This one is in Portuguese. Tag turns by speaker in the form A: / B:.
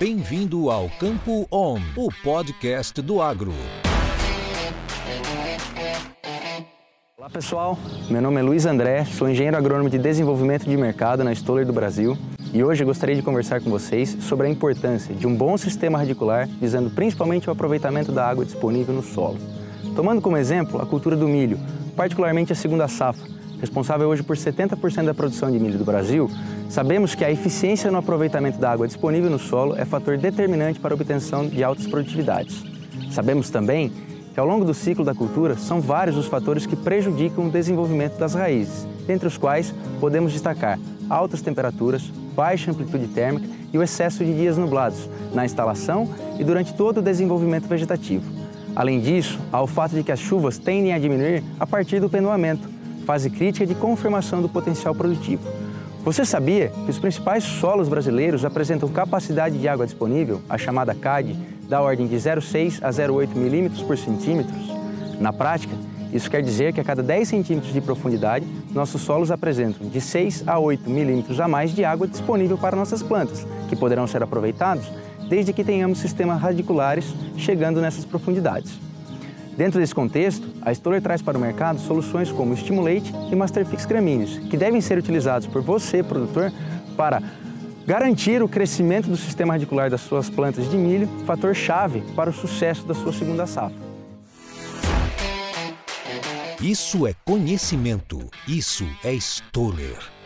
A: Bem-vindo ao Campo On, o podcast do agro.
B: Olá pessoal, meu nome é Luiz André, sou engenheiro agrônomo de desenvolvimento de mercado na Stoller do Brasil e hoje gostaria de conversar com vocês sobre a importância de um bom sistema radicular visando principalmente o aproveitamento da água disponível no solo. Tomando como exemplo a cultura do milho, particularmente a segunda safra, responsável hoje por 70% da produção de milho do Brasil, sabemos que a eficiência no aproveitamento da água disponível no solo é fator determinante para a obtenção de altas produtividades. Sabemos também que ao longo do ciclo da cultura são vários os fatores que prejudicam o desenvolvimento das raízes, entre os quais podemos destacar altas temperaturas, baixa amplitude térmica e o excesso de dias nublados na instalação e durante todo o desenvolvimento vegetativo. Além disso, há o fato de que as chuvas tendem a diminuir a partir do pendoamento, fase crítica de confirmação do potencial produtivo. Você sabia que os principais solos brasileiros apresentam capacidade de água disponível, a chamada CAD, da ordem de 0,6 a 0,8 milímetros por centímetro? Na prática, isso quer dizer que a cada 10 centímetros de profundidade, nossos solos apresentam de 6 a 8 milímetros a mais de água disponível para nossas plantas, que poderão ser aproveitados desde que tenhamos sistemas radiculares chegando nessas profundidades. Dentro desse contexto, a Stoller traz para o mercado soluções como Stimulate e Masterfix Gramíneos, que devem ser utilizados por você, produtor, para garantir o crescimento do sistema radicular das suas plantas de milho, fator chave para o sucesso da sua segunda safra.
A: Isso é conhecimento. Isso é Stoller.